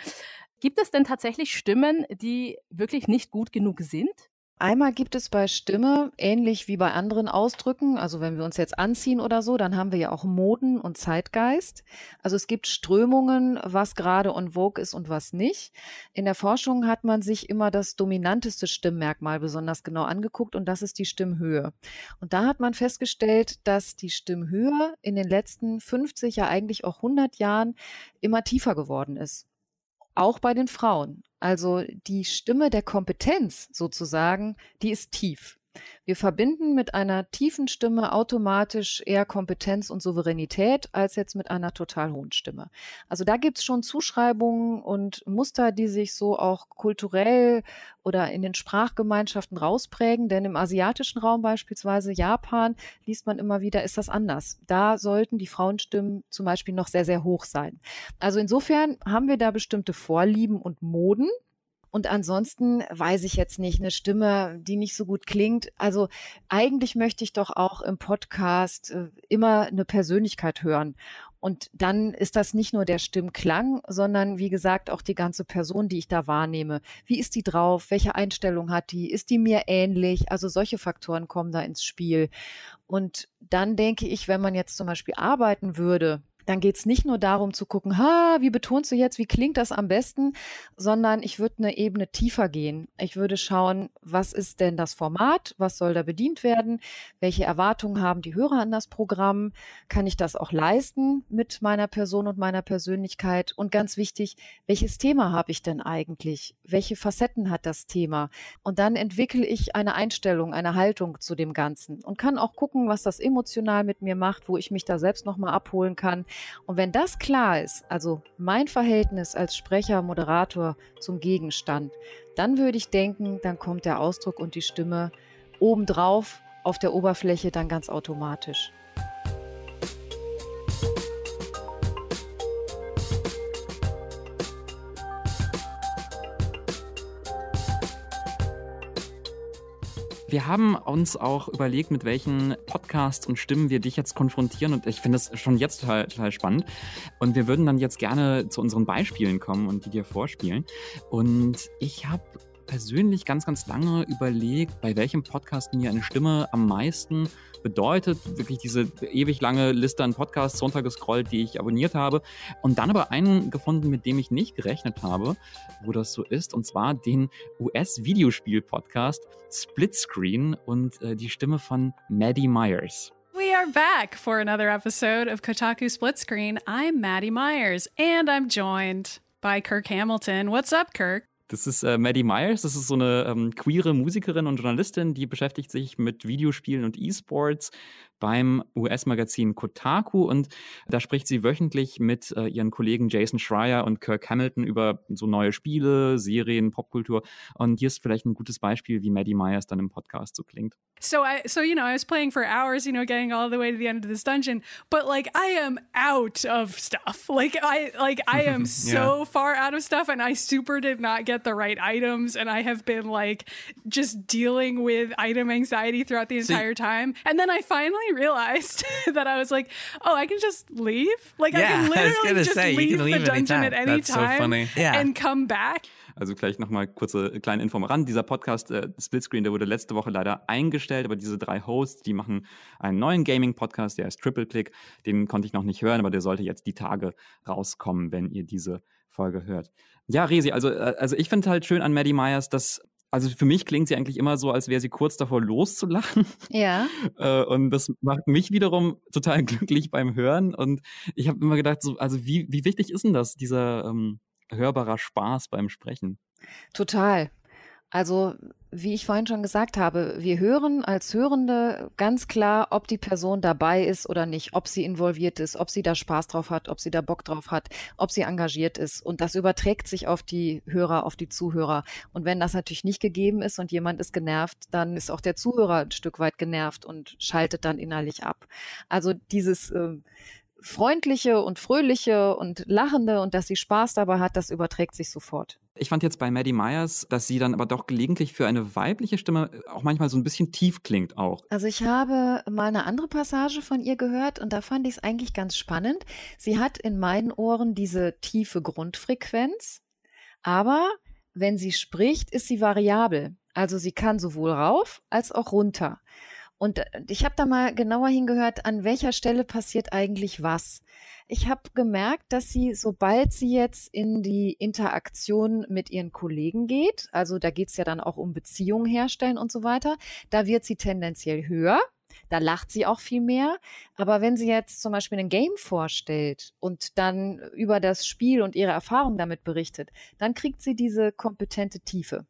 Gibt es denn tatsächlich Stimmen, die wirklich nicht gut genug sind? Einmal gibt es bei Stimme, ähnlich wie bei anderen Ausdrücken, also wenn wir uns jetzt anziehen oder so, dann haben wir ja auch Moden und Zeitgeist. Also es gibt Strömungen, was gerade on vogue ist und was nicht. In der Forschung hat man sich immer das dominanteste Stimmmerkmal besonders genau angeguckt und das ist die Stimmhöhe. Und da hat man festgestellt, dass die Stimmhöhe in den letzten 50, ja eigentlich auch 100 Jahren immer tiefer geworden ist auch bei den Frauen. Also die Stimme der Kompetenz sozusagen, die ist tief. Wir verbinden mit einer tiefen Stimme automatisch eher Kompetenz und Souveränität als jetzt mit einer total hohen Stimme. Also da gibt es schon Zuschreibungen und Muster, die sich so auch kulturell oder in den Sprachgemeinschaften rausprägen. Denn im asiatischen Raum beispielsweise Japan liest man immer wieder, ist das anders. Da sollten die Frauenstimmen zum Beispiel noch sehr, sehr hoch sein. Also insofern haben wir da bestimmte Vorlieben und Moden. Und ansonsten weiß ich jetzt nicht, eine Stimme, die nicht so gut klingt. Also eigentlich möchte ich doch auch im Podcast äh, immer eine Persönlichkeit hören. Und dann ist das nicht nur der Stimmklang, sondern wie gesagt auch die ganze Person, die ich da wahrnehme. Wie ist die drauf? Welche Einstellung hat die? Ist die mir ähnlich? Also solche Faktoren kommen da ins Spiel. Und dann denke ich, wenn man jetzt zum Beispiel arbeiten würde dann geht es nicht nur darum zu gucken, ha, wie betonst du jetzt, wie klingt das am besten, sondern ich würde eine Ebene tiefer gehen. Ich würde schauen, was ist denn das Format, was soll da bedient werden, welche Erwartungen haben die Hörer an das Programm, kann ich das auch leisten mit meiner Person und meiner Persönlichkeit? Und ganz wichtig, welches Thema habe ich denn eigentlich, welche Facetten hat das Thema? Und dann entwickle ich eine Einstellung, eine Haltung zu dem Ganzen und kann auch gucken, was das emotional mit mir macht, wo ich mich da selbst nochmal abholen kann und wenn das klar ist, also mein Verhältnis als Sprecher, Moderator zum Gegenstand, dann würde ich denken, dann kommt der Ausdruck und die Stimme obendrauf auf der Oberfläche dann ganz automatisch. Wir haben uns auch überlegt, mit welchen Podcasts und Stimmen wir dich jetzt konfrontieren. Und ich finde das schon jetzt total, total spannend. Und wir würden dann jetzt gerne zu unseren Beispielen kommen und die dir vorspielen. Und ich habe persönlich ganz, ganz lange überlegt, bei welchem Podcast mir eine Stimme am meisten bedeutet. Wirklich diese ewig lange Liste an Podcasts runtergescrollt, die ich abonniert habe. Und dann aber einen gefunden, mit dem ich nicht gerechnet habe, wo das so ist. Und zwar den US-Videospiel-Podcast Splitscreen und äh, die Stimme von Maddie Myers. We are back for another episode of Kotaku Split Screen. I'm Maddie Myers and I'm joined by Kirk Hamilton. What's up, Kirk? Das ist äh, Maddie Myers, das ist so eine ähm, queere Musikerin und Journalistin, die beschäftigt sich mit Videospielen und E-Sports beim US-Magazin Kotaku und da spricht sie wöchentlich mit äh, ihren Kollegen Jason Schreier und Kirk Hamilton über so neue Spiele, Serien, Popkultur und hier ist vielleicht ein gutes Beispiel, wie Maddie Myers dann im Podcast so klingt. So I so you know, I was playing for hours, you know, getting all the way to the end of this dungeon, but like I am out of stuff. Like I like I am <laughs> so far out of stuff and I super did not get the right items and I have been like just dealing with item anxiety throughout the entire time. And then I finally realized <laughs> that I was like, oh, I can just leave. Like Yeah, I can I literally gonna just say, leave can leave the dungeon anytime. at any That's so time funny. Yeah. and come back. Also gleich nochmal kurze kleine Info am Rand. Dieser Podcast äh, Splitscreen, der wurde letzte Woche leider eingestellt, aber diese drei Hosts, die machen einen neuen Gaming-Podcast, der heißt Triple Click. Den konnte ich noch nicht hören, aber der sollte jetzt die Tage rauskommen, wenn ihr diese Folge hört. Ja, Resi, also, äh, also ich finde halt schön an Maddie Myers, dass also für mich klingt sie eigentlich immer so, als wäre sie kurz davor loszulachen. Ja. <laughs> Äh, und das macht mich wiederum total <laughs> glücklich beim Hören. Und ich habe immer gedacht, so, also wie, wie wichtig ist denn das, dieser ähm, hörbarer Spaß beim Sprechen? Total. Also wie ich vorhin schon gesagt habe, wir hören als Hörende ganz klar, ob die Person dabei ist oder nicht, ob sie involviert ist, ob sie da Spaß drauf hat, ob sie da Bock drauf hat, ob sie engagiert ist. Und das überträgt sich auf die Hörer, auf die Zuhörer. Und wenn das natürlich nicht gegeben ist und jemand ist genervt, dann ist auch der Zuhörer ein Stück weit genervt und schaltet dann innerlich ab. Also dieses äh, freundliche und fröhliche und lachende und dass sie Spaß dabei hat, das überträgt sich sofort. Ich fand jetzt bei Maddie Myers, dass sie dann aber doch gelegentlich für eine weibliche Stimme auch manchmal so ein bisschen tief klingt auch. Also ich habe mal eine andere Passage von ihr gehört und da fand ich es eigentlich ganz spannend. Sie hat in meinen Ohren diese tiefe Grundfrequenz, aber wenn sie spricht, ist sie variabel. Also sie kann sowohl rauf als auch runter. Und äh, ich habe da mal genauer hingehört, an welcher Stelle passiert eigentlich was. Ich habe gemerkt, dass sie, sobald sie jetzt in die Interaktion mit ihren Kollegen geht, also da geht es ja dann auch um Beziehungen herstellen und so weiter, da wird sie tendenziell höher. Da lacht sie auch viel mehr. Aber wenn sie jetzt zum Beispiel ein Game vorstellt und dann über das Spiel und ihre Erfahrung damit berichtet, dann kriegt sie diese kompetente Tiefe.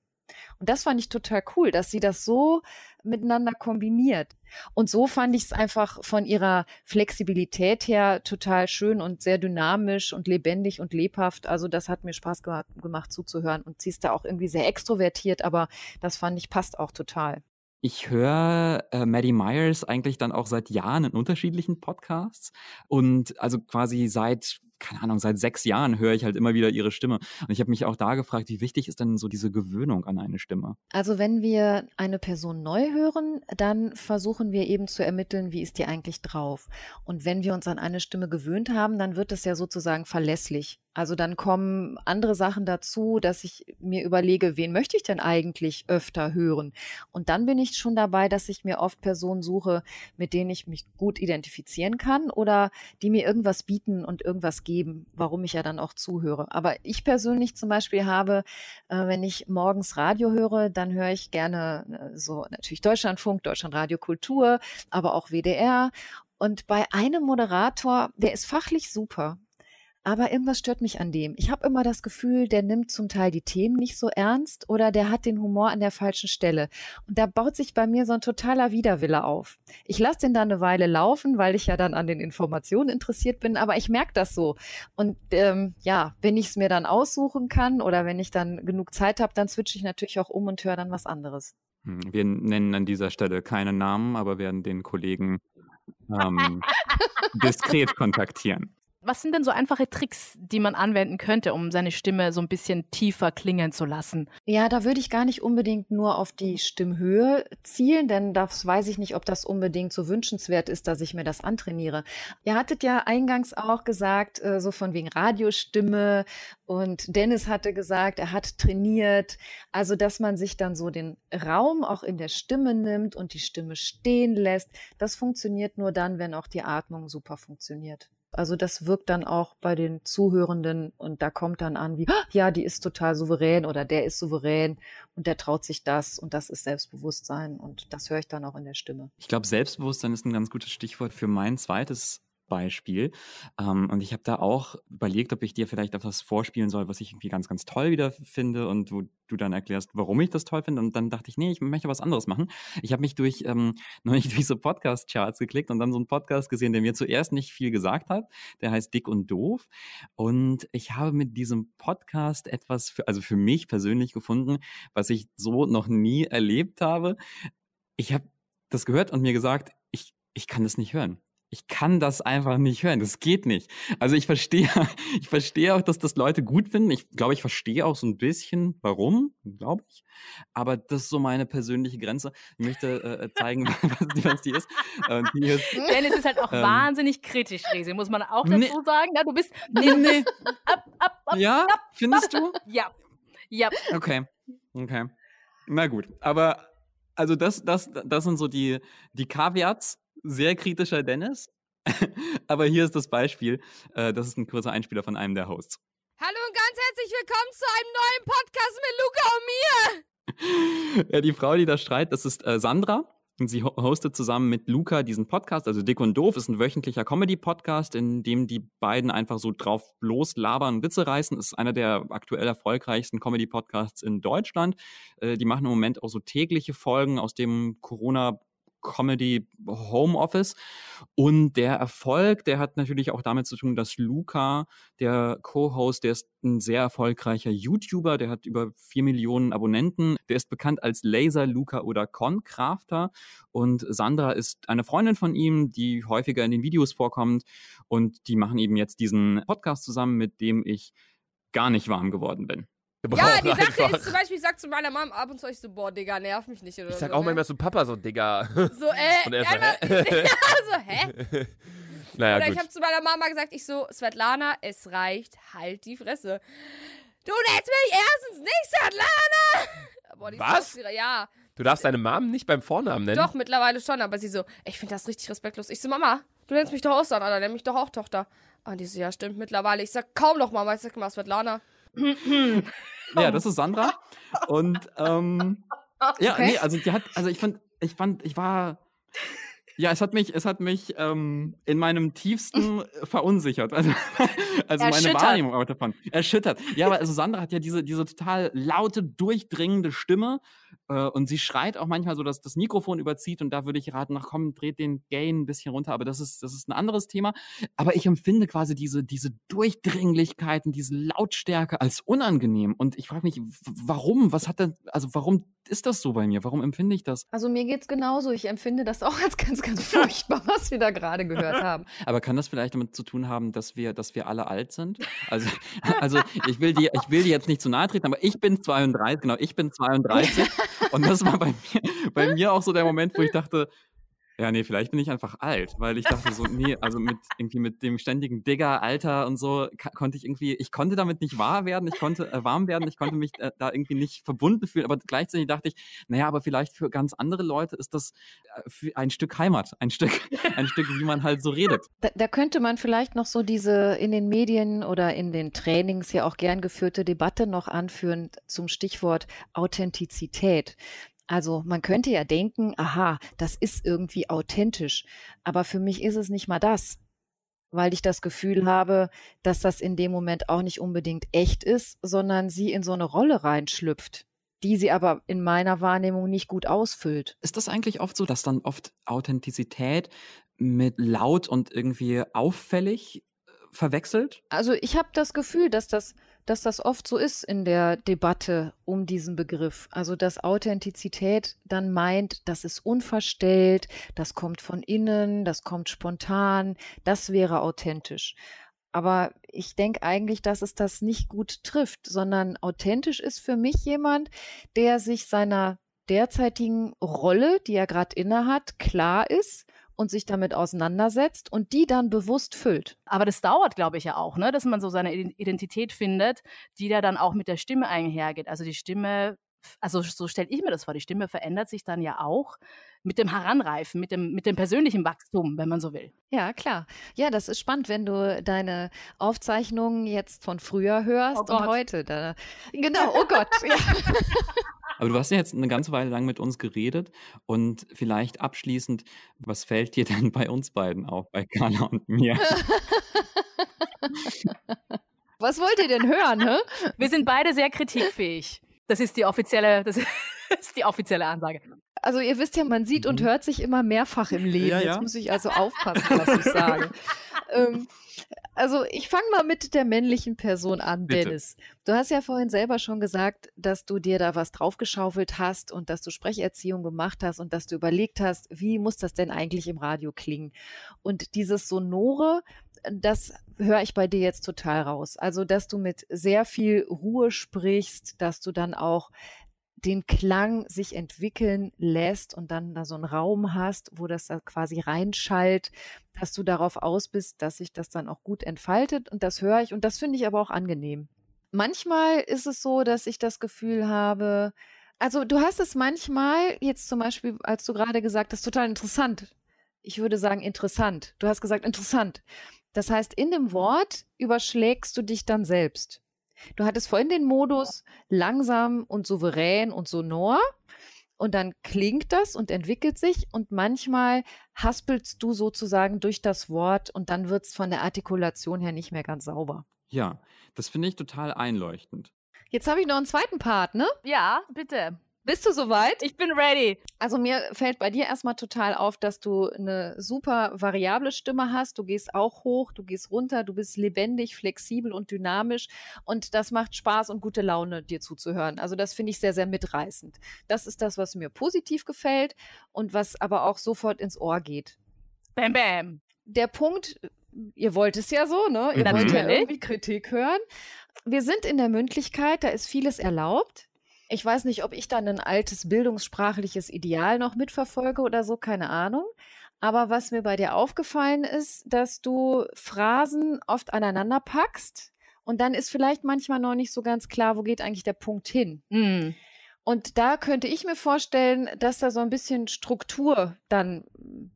Und das fand ich total cool, dass sie das so miteinander kombiniert. Und so fand ich es einfach von ihrer Flexibilität her total schön und sehr dynamisch und lebendig und lebhaft. Also das hat mir Spaß ge gemacht zuzuhören und sie ist da auch irgendwie sehr extrovertiert, aber das fand ich passt auch total. Ich höre äh, Maddie Myers eigentlich dann auch seit Jahren in unterschiedlichen Podcasts und also quasi seit keine Ahnung, seit sechs Jahren höre ich halt immer wieder ihre Stimme. Und ich habe mich auch da gefragt, wie wichtig ist denn so diese Gewöhnung an eine Stimme? Also wenn wir eine Person neu hören, dann versuchen wir eben zu ermitteln, wie ist die eigentlich drauf. Und wenn wir uns an eine Stimme gewöhnt haben, dann wird es ja sozusagen verlässlich. Also dann kommen andere Sachen dazu, dass ich mir überlege, wen möchte ich denn eigentlich öfter hören? Und dann bin ich schon dabei, dass ich mir oft Personen suche, mit denen ich mich gut identifizieren kann oder die mir irgendwas bieten und irgendwas geben, warum ich ja dann auch zuhöre. Aber ich persönlich zum Beispiel habe, äh, wenn ich morgens Radio höre, dann höre ich gerne äh, so natürlich Deutschlandfunk, Deutschlandradio Kultur, aber auch WDR. Und bei einem Moderator, der ist fachlich super, aber irgendwas stört mich an dem. Ich habe immer das Gefühl, der nimmt zum Teil die Themen nicht so ernst oder der hat den Humor an der falschen Stelle. Und da baut sich bei mir so ein totaler Widerwille auf. Ich lasse den dann eine Weile laufen, weil ich ja dann an den Informationen interessiert bin, aber ich merke das so. Und ähm, ja, wenn ich es mir dann aussuchen kann oder wenn ich dann genug Zeit habe, dann switche ich natürlich auch um und höre dann was anderes. Hm, wir nennen an dieser Stelle keine Namen, aber werden den Kollegen ähm, <laughs> diskret kontaktieren. Was sind denn so einfache Tricks, die man anwenden könnte, um seine Stimme so ein bisschen tiefer klingen zu lassen? Ja, da würde ich gar nicht unbedingt nur auf die Stimmhöhe zielen, denn das weiß ich nicht, ob das unbedingt so wünschenswert ist, dass ich mir das antrainiere. Ihr hattet ja eingangs auch gesagt, äh, so von wegen Radiostimme und Dennis hatte gesagt, er hat trainiert. Also, dass man sich dann so den Raum auch in der Stimme nimmt und die Stimme stehen lässt. Das funktioniert nur dann, wenn auch die Atmung super funktioniert. Also das wirkt dann auch bei den Zuhörenden und da kommt dann an wie, "Ah, ja, die ist total souverän oder der ist souverän und der traut sich das und das ist Selbstbewusstsein und das höre ich dann auch in der Stimme. Ich glaube, Selbstbewusstsein ist ein ganz gutes Stichwort für mein zweites Beispiel. Ähm, und ich habe da auch überlegt, ob ich dir vielleicht etwas vorspielen soll, was ich irgendwie ganz, ganz toll wieder finde und wo du dann erklärst, warum ich das toll finde. Und dann dachte ich, nee, ich möchte was anderes machen. Ich habe mich durch ähm, <laughs> neulich durch so Podcast-Charts geklickt und dann so einen Podcast gesehen, der mir zuerst nicht viel gesagt hat. Der heißt Dick und Doof. Und ich habe mit diesem Podcast etwas, für, also für mich persönlich gefunden, was ich so noch nie erlebt habe. Ich habe das gehört und mir gesagt, ich, ich kann das nicht hören ich kann das einfach nicht hören. Das geht nicht. Also ich verstehe, <laughs> ich verstehe auch, dass das Leute gut finden. Ich glaube, ich verstehe auch so ein bisschen, warum, glaube ich. Aber das ist so meine persönliche Grenze. Ich möchte äh, äh zeigen, <laughs> was die, was die ist. Äh, die ist <laughs> Dennis ist halt auch ähm, wahnsinnig kritisch, Resi, muss man auch dazu nee, sagen. Ja, du bist, nee, nee. Ab, ab, ab, ja, ab, findest du? Ja, ja. Okay, okay. Na gut, aber also das, das, das sind so die, die Caveats sehr kritischer Dennis. <laughs> Aber hier ist das Beispiel. Äh, das ist ein kurzer Einspieler von einem der Hosts. Hallo und ganz herzlich willkommen zu einem neuen Podcast mit Luca und mir. <laughs> Ja, die Frau, die da schreit, das ist äh, Sandra. Und sie ho- hostet zusammen mit Luca diesen Podcast, also Dick und Doof, ist ein wöchentlicher Comedy-Podcast, in dem die beiden einfach so drauf loslabern, und Witze reißen. Ist einer der aktuell erfolgreichsten Comedy-Podcasts in Deutschland. Äh, die machen im Moment auch so tägliche Folgen aus dem Corona- Comedy Homeoffice. Und der Erfolg, der hat natürlich auch damit zu tun, dass Luca, der Co-Host, der ist ein sehr erfolgreicher YouTuber, der hat über vier Millionen Abonnenten. Der ist bekannt als Laser Luca oder Concrafter. Und Sandra ist eine Freundin von ihm, die häufiger in den Videos vorkommt. Und die machen eben jetzt diesen Podcast zusammen, mit dem ich gar nicht warm geworden bin. Ja, die Sache ist zum Beispiel, ich sag zu meiner Mom ab und zu, ich so, boah, Digga, nerv mich nicht. Oder Ich sag so, auch ne? manchmal zu Papa so, Digga. So, äh, <laughs> Und er so, hä? <laughs> ja, so, hä? <laughs> Naja, Oder gut. ich habe zu meiner Mama gesagt, ich so, Svetlana, es reicht, halt die Fresse. Du nennst mich erstens nicht Svetlana! Boah, Was? so schwierig. Ja, Du darfst deine Mom nicht beim Vornamen nennen? doch, mittlerweile schon, aber sie so, ich finde das richtig respektlos. Ich so, Mama, du nennst mich doch auch so, oder nenn mich doch auch Tochter. Und die so, ja, stimmt, mittlerweile. Ich sag, kaum noch, Mama, ich sag mal Svetlana. <laughs> Ja, das ist Sandra. Und ähm, <laughs> ja, Okay. nee, also die hat, also ich fand, ich fand, ich war. Ja, es hat mich, es hat mich ähm, in meinem tiefsten verunsichert. <laughs> Also, also meine. Wahrnehmung davon. Erschüttert. Ja, aber also Sandra hat ja diese, diese total laute, durchdringende Stimme. Äh, und sie schreit auch manchmal so, dass das Mikrofon überzieht. Und da würde ich raten, ach komm, dreht den Gain ein bisschen runter. Aber das ist, das ist ein anderes Thema. Aber ich empfinde quasi diese, diese Durchdringlichkeit und diese Lautstärke als unangenehm. Und ich frage mich, warum? Was hat denn, also warum ist das so bei mir? Warum empfinde ich das? Also mir geht's genauso. Ich empfinde das auch als ganz, ganz furchtbar, was wir da gerade gehört <laughs> haben. Aber kann das vielleicht damit zu tun haben, dass wir, dass wir alle alt sind? Also, <laughs> also ich will dir, ich will dir jetzt nicht zu nahe treten, aber ich bin 32, genau, ich bin 32. <laughs> und das war bei mir, bei mir auch so der Moment, wo ich dachte, ja, nee, vielleicht bin ich einfach alt, weil ich dachte so, nee, also mit <laughs> irgendwie mit dem ständigen Digger, Alter und so konnte ich irgendwie, ich konnte damit nicht wahr werden, ich konnte äh, warm werden, ich konnte mich äh, da irgendwie nicht verbunden fühlen, aber gleichzeitig dachte ich, naja, aber vielleicht für ganz andere Leute ist das äh, ein Stück Heimat, ein Stück, <laughs> ein Stück, wie man halt so redet. Da, da könnte man vielleicht noch so diese in den Medien oder in den Trainings ja auch gern geführte Debatte noch anführen zum Stichwort Authentizität. Also man könnte ja denken, aha, das ist irgendwie authentisch, aber für mich ist es nicht mal das, weil ich das Gefühl habe, dass das in dem Moment auch nicht unbedingt echt ist, sondern sie in so eine Rolle reinschlüpft, die sie aber in meiner Wahrnehmung nicht gut ausfüllt. Ist das eigentlich oft so, dass dann oft Authentizität mit laut und irgendwie auffällig äh, verwechselt? Also ich habe das Gefühl, dass das, dass das oft so ist in der Debatte um diesen Begriff. Also dass Authentizität dann meint, das ist unverstellt, das kommt von innen, das kommt spontan, das wäre authentisch. Aber ich denke eigentlich, dass es das nicht gut trifft, sondern authentisch ist für mich jemand, der sich seiner derzeitigen Rolle, die er gerade innehat, klar ist und sich damit auseinandersetzt und die dann bewusst füllt. Aber das dauert, glaube ich, ja auch, ne? dass man so seine Iden- Identität findet, die da dann auch mit der Stimme einhergeht. Also die Stimme, also so stelle ich mir das vor, die Stimme verändert sich dann ja auch mit dem Heranreifen, mit dem, mit dem persönlichen Wachstum, wenn man so will. Ja, klar. Ja, das ist spannend, wenn du deine Aufzeichnungen jetzt von früher hörst Oh und heute. Da, genau, oh Gott. Ja. <laughs> <laughs> Aber du hast ja jetzt eine ganze Weile lang mit uns geredet und vielleicht abschließend, was fällt dir <laughs> denn bei uns beiden auf, bei Carla und mir? <laughs> Was wollt ihr denn hören, hä? Wir sind beide sehr kritikfähig. Das ist die offizielle, das <laughs> ist die offizielle Ansage. Also ihr wisst ja, man sieht und hört sich immer mehrfach im Leben. Mhm. Ja, ja. Jetzt muss ich also aufpassen, was ich sage. ähm, also ich fange mal mit der männlichen Person an, Bitte. Dennis. Du hast ja vorhin selber schon gesagt, dass du dir da was draufgeschaufelt hast und dass du Sprecherziehung gemacht hast und dass du überlegt hast, wie muss das denn eigentlich im Radio klingen? Und dieses Sonore, das höre ich bei dir jetzt total raus. Also, dass du mit sehr viel Ruhe sprichst, dass du dann auch den Klang sich entwickeln lässt und dann da so einen Raum hast, wo das da quasi reinschallt, dass du darauf aus bist, dass sich das dann auch gut entfaltet und das höre ich und das finde ich aber auch angenehm. Manchmal ist es so, dass ich das Gefühl habe, also du hast es manchmal, jetzt zum Beispiel, als du gerade gesagt hast, total interessant. Ich würde sagen interessant. Du hast gesagt interessant. Das heißt, in dem Wort überschlägst du dich dann selbst. Du hattest vorhin den Modus langsam und souverän und sonor. und dann klingt das und entwickelt sich und manchmal haspelst du sozusagen durch das Wort und dann wird es von der Artikulation her nicht mehr ganz sauber. Ja, das finde ich total einleuchtend. Jetzt habe ich noch einen zweiten Part, ne? Ja, bitte. Bist du soweit? Ich bin ready. Also mir fällt bei dir erstmal total auf, dass du eine super variable Stimme hast. Du gehst auch hoch, du gehst runter, du bist lebendig, flexibel und dynamisch und das macht Spaß und gute Laune, dir zuzuhören. Also das finde ich sehr, sehr mitreißend. Das ist das, was mir positiv gefällt und was aber auch sofort ins Ohr geht. Bam, bam. Der Punkt, ihr wollt es ja so, ne? Ihr wollt ja Natürlich. irgendwie Kritik hören. Wir sind in der Mündlichkeit, da ist vieles erlaubt. Ich weiß nicht, ob ich dann ein altes bildungssprachliches Ideal noch mitverfolge oder so, keine Ahnung. Aber was mir bei dir aufgefallen ist, dass du Phrasen oft aneinander packst und dann ist vielleicht manchmal noch nicht so ganz klar, wo geht eigentlich der Punkt hin. Mm. Und da könnte ich mir vorstellen, dass da so ein bisschen Struktur dann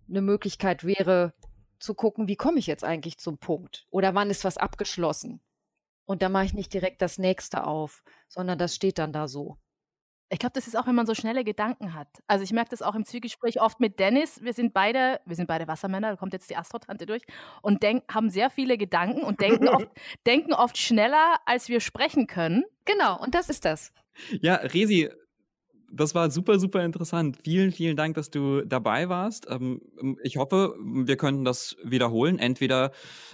eine Möglichkeit wäre, zu gucken, wie komme ich jetzt eigentlich zum Punkt? Oder wann ist was abgeschlossen? Und da mache ich nicht direkt das nächste auf, sondern das steht dann da so. Ich glaube, das ist auch, wenn man so schnelle Gedanken hat. Also ich merke das auch im Zwiegespräch oft mit Dennis. Wir sind beide, wir sind beide Wassermänner, da kommt jetzt die Astrotante durch und denk, haben sehr viele Gedanken und denken oft, <laughs> denken oft schneller, als wir sprechen können. Genau, und das ist das. Ja, Resi, das war super, super interessant. Vielen, vielen Dank, dass du dabei warst. Ähm, Ich hoffe, wir könnten das wiederholen, entweder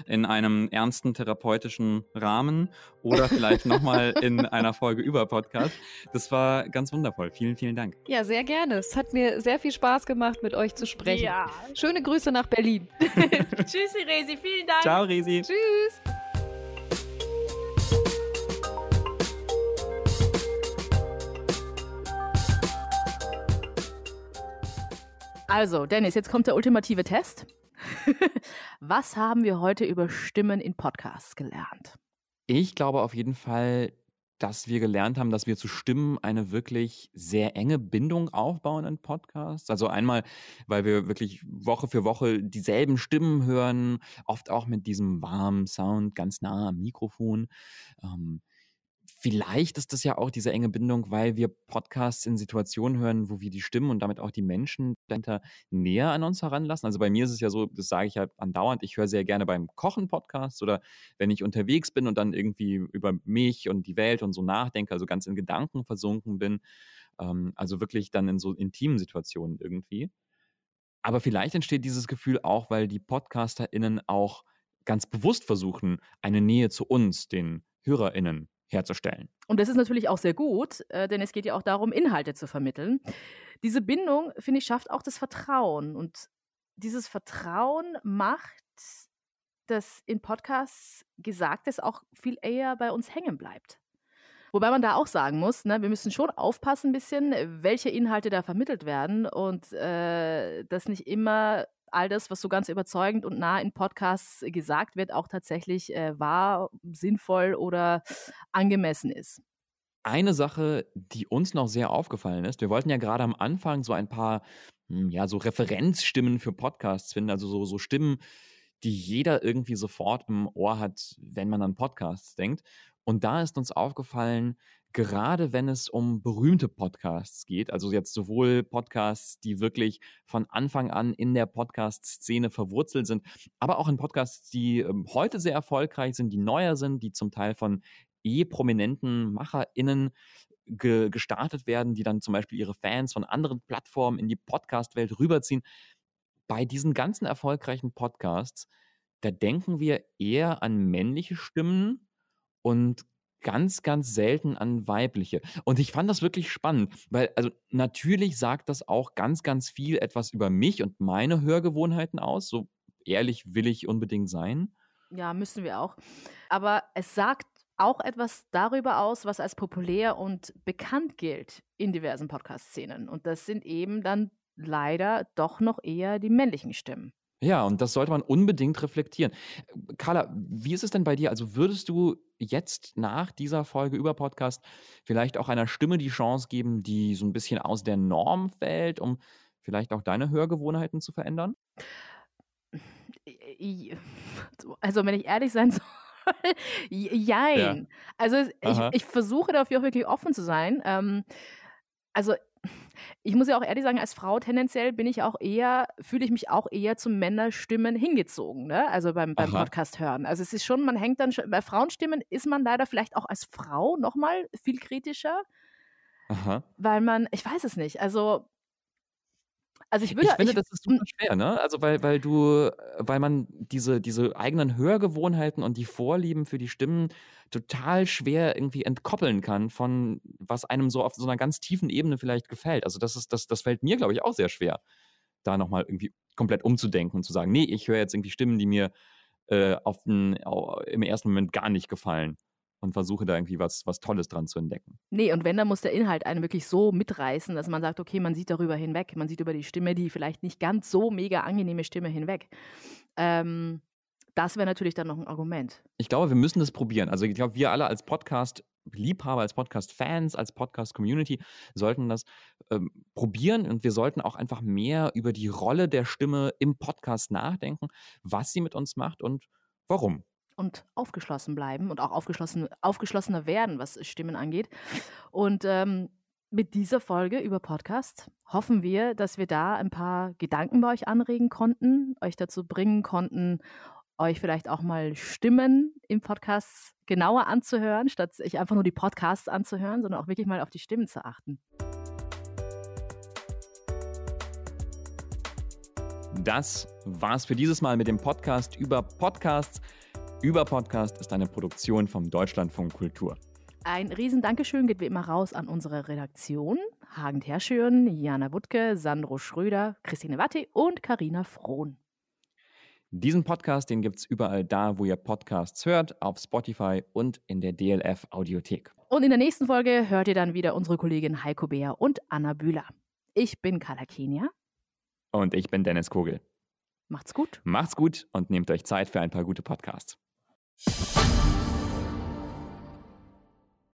in einem ernsten therapeutischen Rahmen oder vielleicht nochmal <laughs> in einer Folge über Podcast. Das war ganz wundervoll. Vielen, vielen Dank. Ja, sehr gerne. Es hat mir sehr viel Spaß gemacht, mit euch zu sprechen. Ja. Schöne Grüße nach Berlin. <laughs> <laughs> Tschüssi, Resi, vielen Dank. Ciao, Resi. Tschüss. Also, Dennis, jetzt kommt der ultimative Test. <laughs> Was haben wir heute über Stimmen in Podcasts gelernt? Ich glaube auf jeden Fall, dass wir gelernt haben, dass wir zu Stimmen eine wirklich sehr enge Bindung aufbauen in Podcasts. Also einmal, weil wir wirklich Woche für Woche dieselben Stimmen hören, oft auch mit diesem warmen Sound ganz nah am Mikrofon. Ähm, vielleicht ist das ja auch diese enge Bindung, weil wir Podcasts in Situationen hören, wo wir die Stimmen und damit auch die Menschen dahinter näher an uns heranlassen. Also bei mir ist es ja so, das sage ich ja andauernd, ich höre sehr gerne beim Kochen Podcasts oder wenn ich unterwegs bin und dann irgendwie über mich und die Welt und so nachdenke, also ganz in Gedanken versunken bin. Ähm, also wirklich dann in so intimen Situationen irgendwie. Aber vielleicht entsteht dieses Gefühl auch, weil die PodcasterInnen auch ganz bewusst versuchen, eine Nähe zu uns, den HörerInnen, herzustellen. Und das ist natürlich auch sehr gut, äh, denn es geht ja auch darum, Inhalte zu vermitteln. Diese Bindung, finde ich, schafft auch das Vertrauen. Und dieses Vertrauen macht, dass in Podcasts Gesagtes auch viel eher bei uns hängen bleibt. Wobei man da auch sagen muss, ne, wir müssen schon aufpassen ein bisschen, welche Inhalte da vermittelt werden und äh, dass nicht immer all das, was so ganz überzeugend und nah in Podcasts gesagt wird, auch tatsächlich äh, wahr, sinnvoll oder angemessen ist. Eine Sache, die uns noch sehr aufgefallen ist, wir wollten ja gerade am Anfang so ein paar, hm, ja, so Referenzstimmen für Podcasts finden, also so, so Stimmen, die jeder irgendwie sofort im Ohr hat, wenn man an Podcasts denkt. Und da ist uns aufgefallen, gerade wenn es um berühmte Podcasts geht, also jetzt sowohl Podcasts, die wirklich von Anfang an in der Podcast-Szene verwurzelt sind, aber auch in Podcasts, die ähm, heute sehr erfolgreich sind, die neuer sind, die zum Teil von eh prominenten MacherInnen ge gestartet werden, die dann zum Beispiel ihre Fans von anderen Plattformen in die Podcast-Welt rüberziehen. Bei diesen ganzen erfolgreichen Podcasts, da denken wir eher an männliche Stimmen und ganz, ganz selten an weibliche. Und ich fand das wirklich spannend, weil, also natürlich sagt das auch ganz, ganz viel etwas über mich und meine Hörgewohnheiten aus. So ehrlich will ich unbedingt sein. Ja, müssen wir auch. Aber es sagt auch etwas darüber aus, was als populär und bekannt gilt in diversen Podcast-Szenen. Und das sind eben dann leider doch noch eher die männlichen Stimmen. Ja, und das sollte man unbedingt reflektieren. Carla, wie ist es denn bei dir? Also würdest du jetzt nach dieser Folge über Podcast vielleicht auch einer Stimme die Chance geben, die so ein bisschen aus der Norm fällt, um vielleicht auch deine Hörgewohnheiten zu verändern? I- Also, wenn ich ehrlich sein <laughs> soll, jein. Also, es- ich, ich versuche dafür auch wirklich offen zu sein. Ähm, also, Ich muss ja auch ehrlich sagen, als Frau tendenziell bin ich auch eher, fühle ich mich auch eher zu Männerstimmen hingezogen, ne? Also beim, beim Aha. Podcast hören. Also es ist schon, man hängt dann schon, bei Frauenstimmen ist man leider vielleicht auch als Frau nochmal viel kritischer, Aha. weil man, ich weiß es nicht, also, also ich Ich würde, finde, ich, das ist super schwer, ne? Also weil, weil du, äh, weil man diese, diese eigenen Hörgewohnheiten und die Vorlieben für die Stimmen total schwer irgendwie entkoppeln kann von was einem so auf so einer ganz tiefen Ebene vielleicht gefällt. Also das ist, das, das fällt mir, glaube ich, auch sehr schwer, da nochmal irgendwie komplett umzudenken und zu sagen, nee, ich höre jetzt irgendwie Stimmen, die mir äh, auf den, im ersten Moment gar nicht gefallen und versuche da irgendwie was, was Tolles dran zu entdecken. Nee, und wenn, dann muss der Inhalt einen wirklich so mitreißen, dass man sagt, okay, man sieht darüber hinweg. Man sieht über die Stimme, die vielleicht nicht ganz so mega angenehme Stimme hinweg. Ähm, das wäre natürlich dann noch ein Argument. Ich glaube, wir müssen das probieren. Also ich glaube, wir alle als Podcast-Liebhaber, als Podcast-Fans, als Podcast-Community sollten das ähm, probieren und wir sollten auch einfach mehr über die Rolle der Stimme im Podcast nachdenken, was sie mit uns macht und warum. Und aufgeschlossen bleiben und auch aufgeschlossen, aufgeschlossener werden, was Stimmen angeht. Und ähm, mit dieser Folge über Podcast hoffen wir, dass wir da ein paar Gedanken bei euch anregen konnten, euch dazu bringen konnten, euch vielleicht auch mal Stimmen im Podcast genauer anzuhören, statt sich einfach nur die Podcasts anzuhören, sondern auch wirklich mal auf die Stimmen zu achten. Das war's für dieses Mal mit dem Podcast über Podcasts. Über Podcast ist eine Produktion vom Deutschlandfunk Kultur. Ein riesen Dankeschön geht wie immer raus an unsere Redaktion. Hagen Terschön, Jana Wuttke, Sandro Schröder, Christine Watti und Karina Frohn. Diesen Podcast, den gibt's überall da, wo ihr Podcasts hört, auf Spotify und in der DLF Audiothek. Und in der nächsten Folge hört ihr dann wieder unsere Kollegin Heiko Beer und Anna Bühler. Ich bin Carla Kenia. Und ich bin Dennis Kogel. Macht's gut. Macht's gut und nehmt euch Zeit für ein paar gute Podcasts. Thank you.